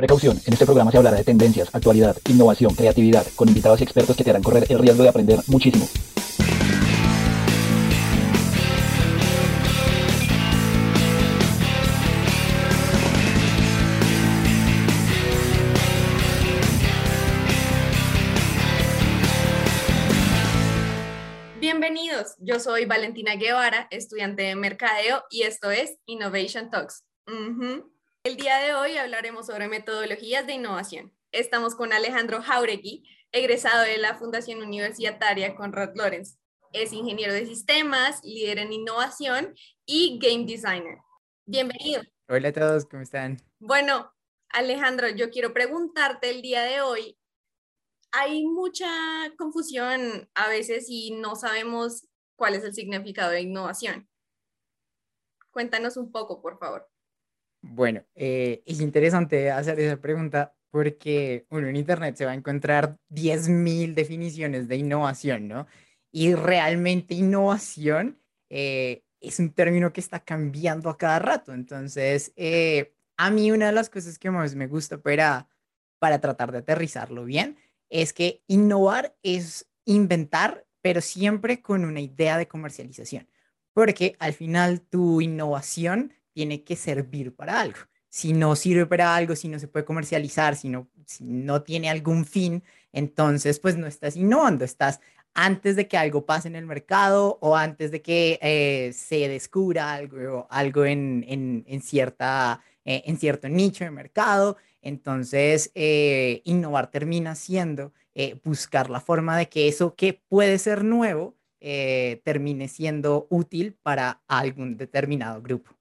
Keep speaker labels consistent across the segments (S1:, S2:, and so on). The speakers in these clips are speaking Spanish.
S1: Precaución, en este programa se hablará de tendencias, actualidad, innovación, creatividad, con invitados y expertos que te harán correr el riesgo de aprender muchísimo.
S2: Bienvenidos, yo soy Valentina Guevara, estudiante de Mercadeo y esto es Innovation Talks. El día de hoy hablaremos sobre metodologías de innovación. Estamos con Alejandro Jauregui, egresado de la Fundación Universitaria Conrad Lorenz. Es ingeniero de sistemas, líder en innovación y game designer. Bienvenido.
S3: Hola a todos, ¿cómo están?
S2: Bueno, Alejandro, yo quiero preguntarte el día de hoy. Hay mucha confusión a veces y no sabemos cuál es el significado de innovación. Cuéntanos un poco, por favor.
S3: Bueno, eh, es interesante hacer esa pregunta porque en Internet se va a encontrar 10.000 definiciones de innovación, ¿no? Y realmente innovación eh, es un término que está cambiando a cada rato. Entonces, eh, a mí una de las cosas que más me gusta para, para tratar de aterrizarlo bien es que innovar es inventar, pero siempre con una idea de comercialización. Porque al final tu innovación tiene que servir para algo. Si no sirve para algo, si no se puede comercializar, si no, si no tiene algún fin, entonces pues no estás innovando, estás antes de que algo pase en el mercado o antes de que eh, se descubra algo, algo en, en, cierta, eh, en cierto nicho de mercado. Entonces, eh, innovar termina siendo buscar la forma de que eso que puede ser nuevo termine siendo útil para algún determinado grupo.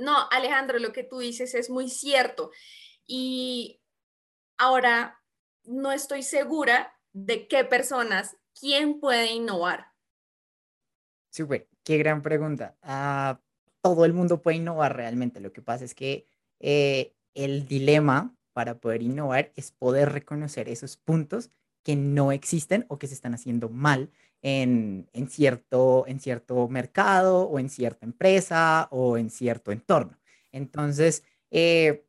S2: No, Alejandro, lo que tú dices es muy cierto. Y ahora no estoy segura de qué personas, quién puede innovar.
S3: Súper, qué gran pregunta. Ah, todo el mundo puede innovar realmente. Lo que pasa es que eh, el dilema para poder innovar es poder reconocer esos puntos que no existen o que se están haciendo mal en, cierto, en cierto mercado o en cierta empresa o en cierto entorno. Entonces, eh,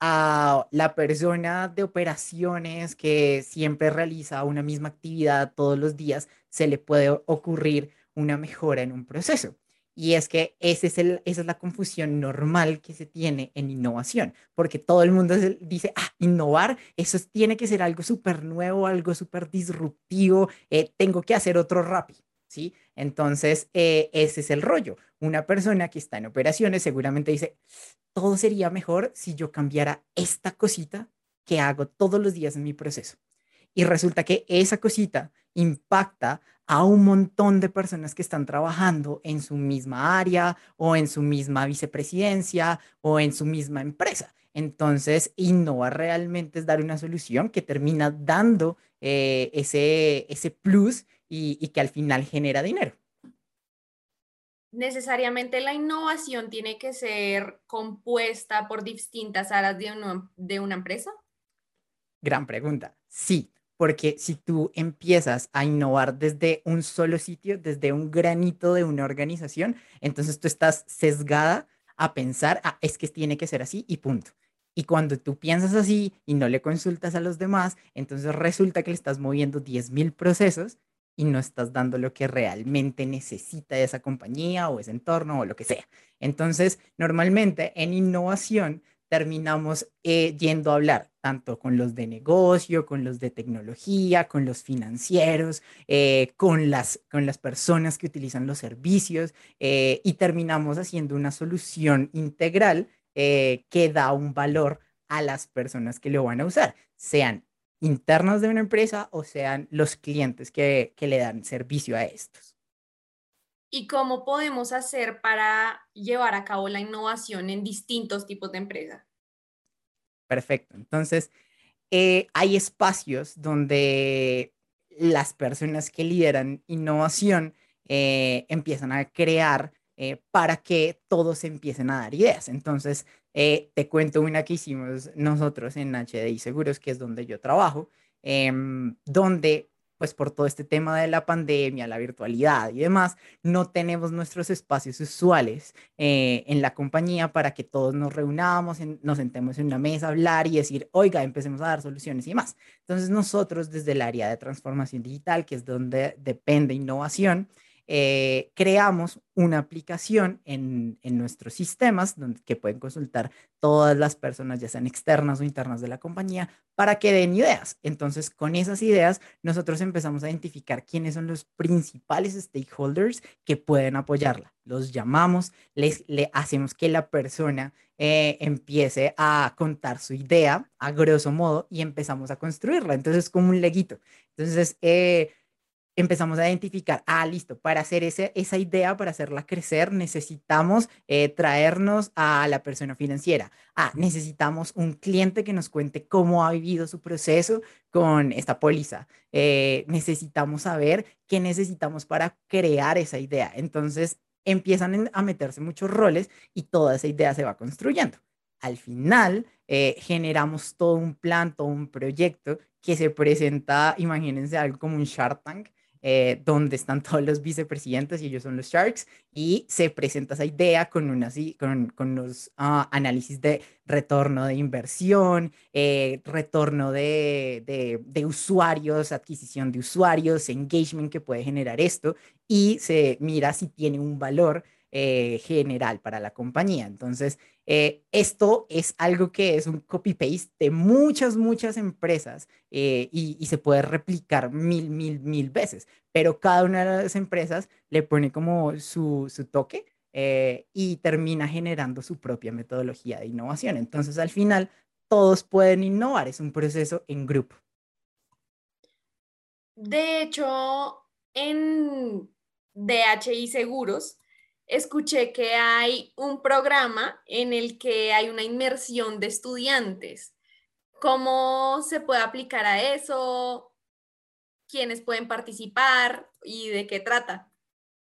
S3: a la persona de operaciones que siempre realiza una misma actividad todos los días, se le puede ocurrir una mejora en un proceso. Y es que esa es la confusión normal que se tiene en innovación, porque todo el mundo dice, ah, innovar, eso tiene que ser algo súper nuevo, algo súper disruptivo, eh, tengo que hacer otro rápido, ¿sí? Entonces, eh, ese es el rollo. Una persona que está en operaciones seguramente dice, todo sería mejor si yo cambiara esta cosita que hago todos los días en mi proceso. Y resulta que esa cosita impacta a un montón de personas que están trabajando en su misma área o en su misma vicepresidencia o en su misma empresa. Entonces, innovar realmente es dar una solución que termina dando eh, ese, ese plus y, y que al final genera dinero.
S2: ¿Necesariamente la innovación tiene que ser compuesta por distintas áreas de una, de una empresa?
S3: Gran pregunta. Sí, porque si tú empiezas a innovar desde un solo sitio, desde un granito de una organización, entonces tú estás sesgada a pensar, ah, es que tiene que ser así y punto. Y cuando tú piensas así y no le consultas a los demás, entonces resulta que le estás moviendo 10.000 procesos y no estás dando lo que realmente necesita esa compañía o ese entorno o lo que sea. Entonces, normalmente en innovación terminamos eh, yendo a hablar tanto con los de negocio, con los de tecnología, con los financieros, eh, con, las, con las personas que utilizan los servicios eh, y terminamos haciendo una solución integral que da un valor a las personas que lo van a usar, sean internos de una empresa o sean los clientes que, que le dan servicio a estos.
S2: ¿Y cómo podemos hacer para llevar a cabo la innovación en distintos tipos de empresas?
S3: Perfecto. Entonces, eh, hay espacios donde las personas que lideran innovación eh, empiezan a crear eh, para que todos empiecen a dar ideas. Entonces, te cuento una que hicimos nosotros en HDI Seguros, que es donde yo trabajo, em, donde pues por todo este tema de la pandemia, la virtualidad y demás, no tenemos nuestros espacios usuales eh, en la compañía para que todos nos reunamos, nos sentemos en una mesa a hablar y decir, oiga, empecemos a dar soluciones y demás. Entonces nosotros desde el área de transformación digital, que es donde depende innovación, eh, creamos una aplicación en, nuestros sistemas donde, que pueden consultar todas las personas, ya sean externas o internas de la compañía, para que den ideas. Entonces, con esas ideas, nosotros empezamos a identificar quiénes son los principales stakeholders que pueden apoyarla. Los llamamos, les, le hacemos que la persona eh, empiece a contar su idea a grosso modo y empezamos a construirla. Entonces, como un leguito. Entonces, eh, empezamos a identificar, ah, listo, para hacer ese, esa idea, para hacerla crecer, necesitamos eh, traernos a la persona financiera. Ah, necesitamos un cliente que nos cuente cómo ha vivido su proceso con esta póliza. Eh, necesitamos saber qué necesitamos para crear esa idea. Entonces empiezan a meterse muchos roles y toda esa idea se va construyendo. Al final, eh, generamos todo un plan, todo un proyecto que se presenta, imagínense algo como un Shark Tank, eh, donde están todos los vicepresidentes y ellos son los Sharks, y se presenta esa idea con, una, con, con los ah, análisis de retorno de inversión, eh, retorno de, de, de, usuarios, adquisición de usuarios, engagement que puede generar esto, y se mira si tiene un valor eh, general para la compañía. Entonces, eh, esto es algo que es un copy-paste de muchas, muchas empresas eh, y, se puede replicar mil, mil, mil veces, pero cada una de las empresas le pone como su, su toque y termina generando su propia metodología de innovación. Entonces, al final, todos pueden innovar, es un proceso en grupo.
S2: De hecho, en DHI Seguros, escuché que hay un programa en el que hay una inmersión de estudiantes. ¿Cómo se puede aplicar a eso? ¿Quiénes pueden participar y de qué trata?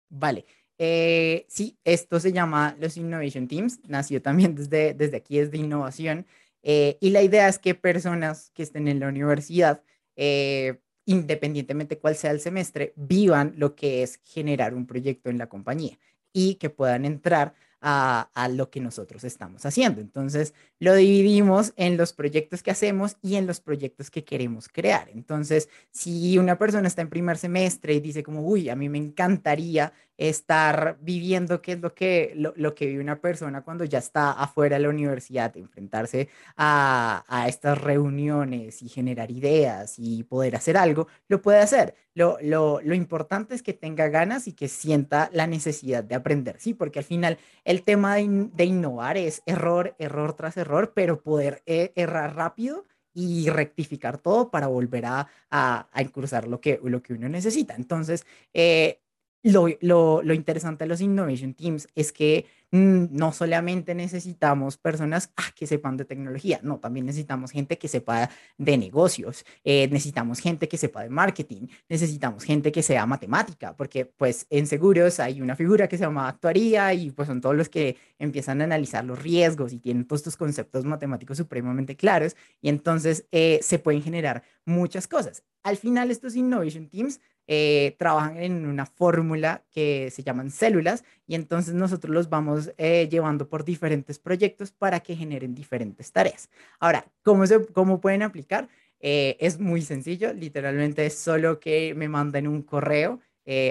S3: Vale. Eh, sí, esto se llama los Innovation Teams. Nació también desde, desde aquí, desde innovación. Eh, y la idea es que personas que estén en la universidad, eh, independientemente cuál sea el semestre, vivan lo que es generar un proyecto en la compañía y que puedan entrar a, lo que nosotros estamos haciendo. Entonces, lo dividimos en los proyectos que hacemos y en los proyectos que queremos crear. Entonces, si una persona está en primer semestre y dice como, uy, a mí me encantaría estar viviendo qué es lo que, lo, que vive una persona cuando ya está afuera de la universidad, enfrentarse a, a, estas reuniones y generar ideas y poder hacer algo, lo puede hacer. Lo, lo, lo, importante es que tenga ganas y que sienta la necesidad de aprender, ¿sí? Porque al final el tema de, de innovar es error, error tras error, pero poder eh, errar rápido y rectificar todo para volver a, a, a incursar lo que, lo que uno necesita. Entonces, eh, lo, lo, interesante de los Innovation Teams es que mm, no solamente necesitamos personas ah, que sepan de tecnología, no, también necesitamos gente que sepa de negocios, eh, necesitamos gente que sepa de marketing, necesitamos gente que sea matemática, porque pues en seguros hay una figura que se llama actuaría y pues son todos los que empiezan a analizar los riesgos y tienen todos estos conceptos matemáticos supremamente claros y entonces eh, se pueden generar muchas cosas. Al final estos Innovation Teams eh, trabajan en una fórmula que se llaman células y entonces nosotros los vamos eh, llevando por diferentes proyectos para que generen diferentes tareas. Ahora, ¿cómo, cómo pueden aplicar? Eh, es muy sencillo, literalmente es solo que me manden un correo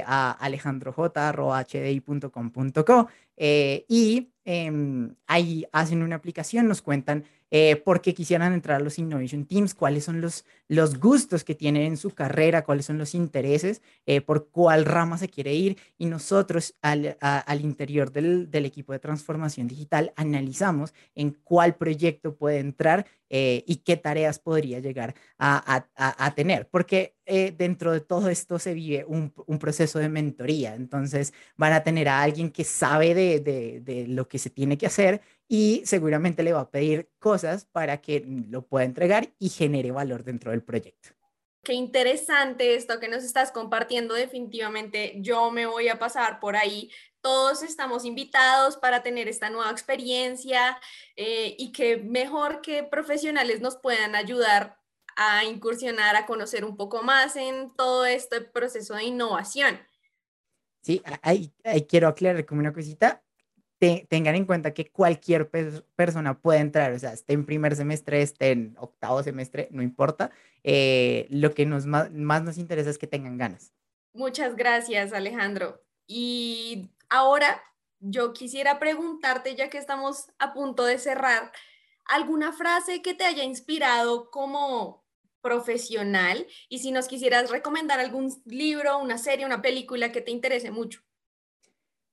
S3: a alejandroj.hdi.com.co y em, ahí hacen una aplicación, nos cuentan eh, porque quisieran entrar a los Innovation Teams, cuáles son los, los gustos que tienen en su carrera, cuáles son los intereses, eh, por cuál rama se quiere ir. Y nosotros al, al interior del, del, equipo de transformación digital analizamos en cuál proyecto puede entrar eh, y qué tareas podría llegar a, a, a tener. Porque eh, dentro de todo esto se vive un, un, proceso de mentoría. Entonces van a tener a alguien que sabe de, de, de lo que se tiene que hacer y seguramente le va a pedir cosas para que lo pueda entregar y genere valor dentro del proyecto.
S2: Qué interesante esto que nos estás compartiendo. Definitivamente yo me voy a pasar por ahí. Todos estamos invitados para tener esta nueva experiencia eh, y que mejor que profesionales nos puedan ayudar a incursionar, a conocer un poco más en todo este proceso de innovación.
S3: Sí, ahí, quiero aclarar como una cosita. Tengan en cuenta que cualquier persona puede entrar, o sea, esté en primer semestre, esté en octavo semestre, no importa. Eh, lo que nos, más, más nos interesa es que tengan ganas.
S2: Muchas gracias, Alejandro. Y ahora yo quisiera preguntarte, ya que estamos a punto de cerrar, ¿alguna frase que te haya inspirado como profesional? Y si nos quisieras recomendar algún libro, una serie, una película que te interese mucho.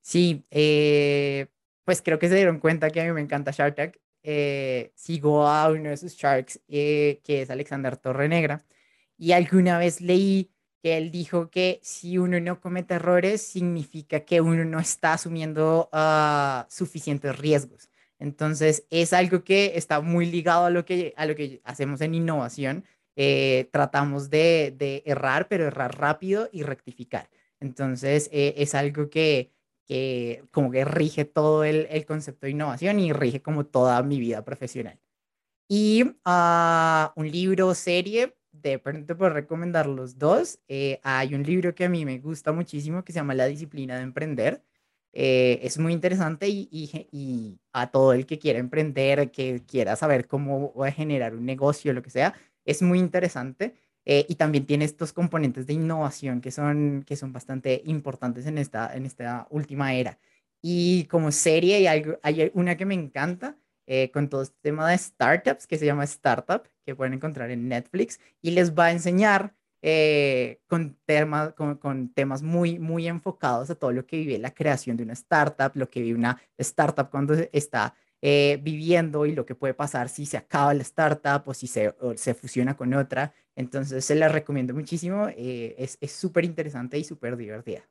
S3: Sí, eh, pues creo que se dieron cuenta que a mí me encanta Shark Tank. Eh, sigo a uno de sus Sharks, eh, que es Alexander Torrenegra, y alguna vez leí que él dijo que si uno no comete errores, significa que uno no está asumiendo ah, suficientes riesgos. Entonces, es algo que está muy ligado a lo que, a lo que hacemos en innovación. Eh, tratamos de, errar, pero errar rápido y rectificar. Entonces, eh, es algo que, que como que rige todo el, el, concepto de innovación y rige como toda mi vida profesional. Y uh, un libro, serie, de pronto por recomendar los dos. Eh, hay un libro que a mí me gusta muchísimo que se llama La disciplina de emprender. Eh, es muy interesante y, y, a todo el que quiera emprender, que quiera saber cómo generar un negocio, lo que sea, es muy interesante. Eh, y también tiene estos componentes de innovación que son, que son bastante importantes en esta, en esta última era. Y como serie hay, algo, hay una que me encanta, eh, con todo este tema de startups que se llama Startup, que pueden encontrar en Netflix, y les va a enseñar eh, con, temas, con, temas muy, muy enfocados a todo lo que vive la creación de una startup, lo que vive una startup cuando está eh, viviendo y lo que puede pasar si se acaba la startup o si se, se fusiona con otra. Entonces se la recomiendo muchísimo, es súper interesante y súper divertida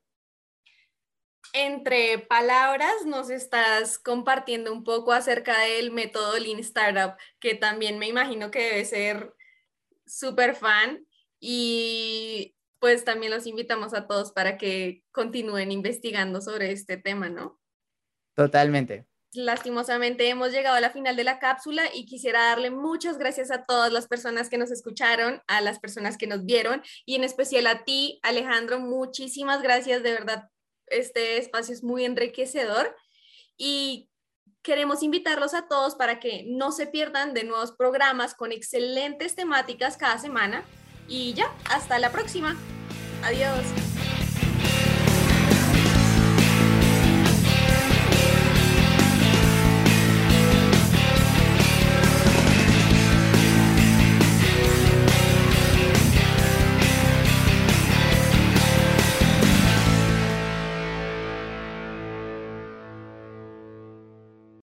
S2: entre palabras nos estás compartiendo un poco acerca del método Lean Startup, que también me imagino que debe ser súper fan y pues también los invitamos a todos para que continúen investigando sobre este tema, ¿no?
S3: Totalmente.
S2: Lastimosamente hemos llegado a la final de la cápsula y quisiera darle muchas gracias a todas las personas que nos escucharon, a las personas que nos vieron y en especial a ti, Alejandro, muchísimas gracias de verdad este espacio es muy enriquecedor y queremos invitarlos a todos para que no se pierdan de nuevos programas con excelentes temáticas cada semana. Y ya, hasta la próxima. Adiós.